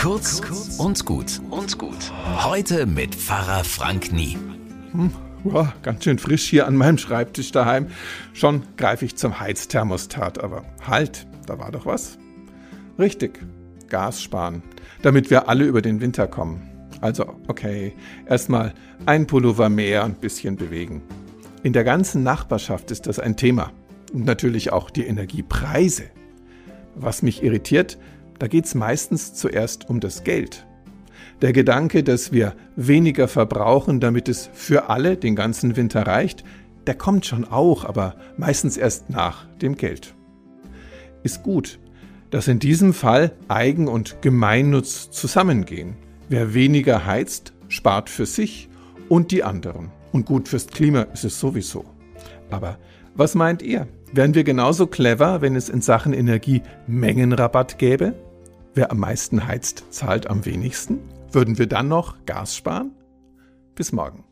Kurz und gut und gut. Heute mit Pfarrer Frank Nie. Hm, wow, ganz schön frisch hier an meinem Schreibtisch daheim. Schon greife ich zum Heizthermostat, aber halt, da war doch was. Richtig, Gas sparen, damit wir alle über den Winter kommen. Also, okay, erstmal ein Pullover mehr und ein bisschen bewegen. In der ganzen Nachbarschaft ist das ein Thema. Und natürlich auch die Energiepreise. Was mich irritiert, da geht es meistens zuerst um das Geld. Der Gedanke, dass wir weniger verbrauchen, damit es für alle den ganzen Winter reicht, der kommt schon auch, aber meistens erst nach dem Geld. Ist gut, dass in diesem Fall Eigen- und Gemeinnutz zusammengehen. Wer weniger heizt, spart für sich und die anderen. Und gut fürs Klima ist es sowieso. Aber was meint ihr? Wären wir genauso clever, wenn es in Sachen Energie Mengenrabatt gäbe? Wer am meisten heizt, zahlt am wenigsten? Würden wir dann noch Gas sparen? Bis morgen.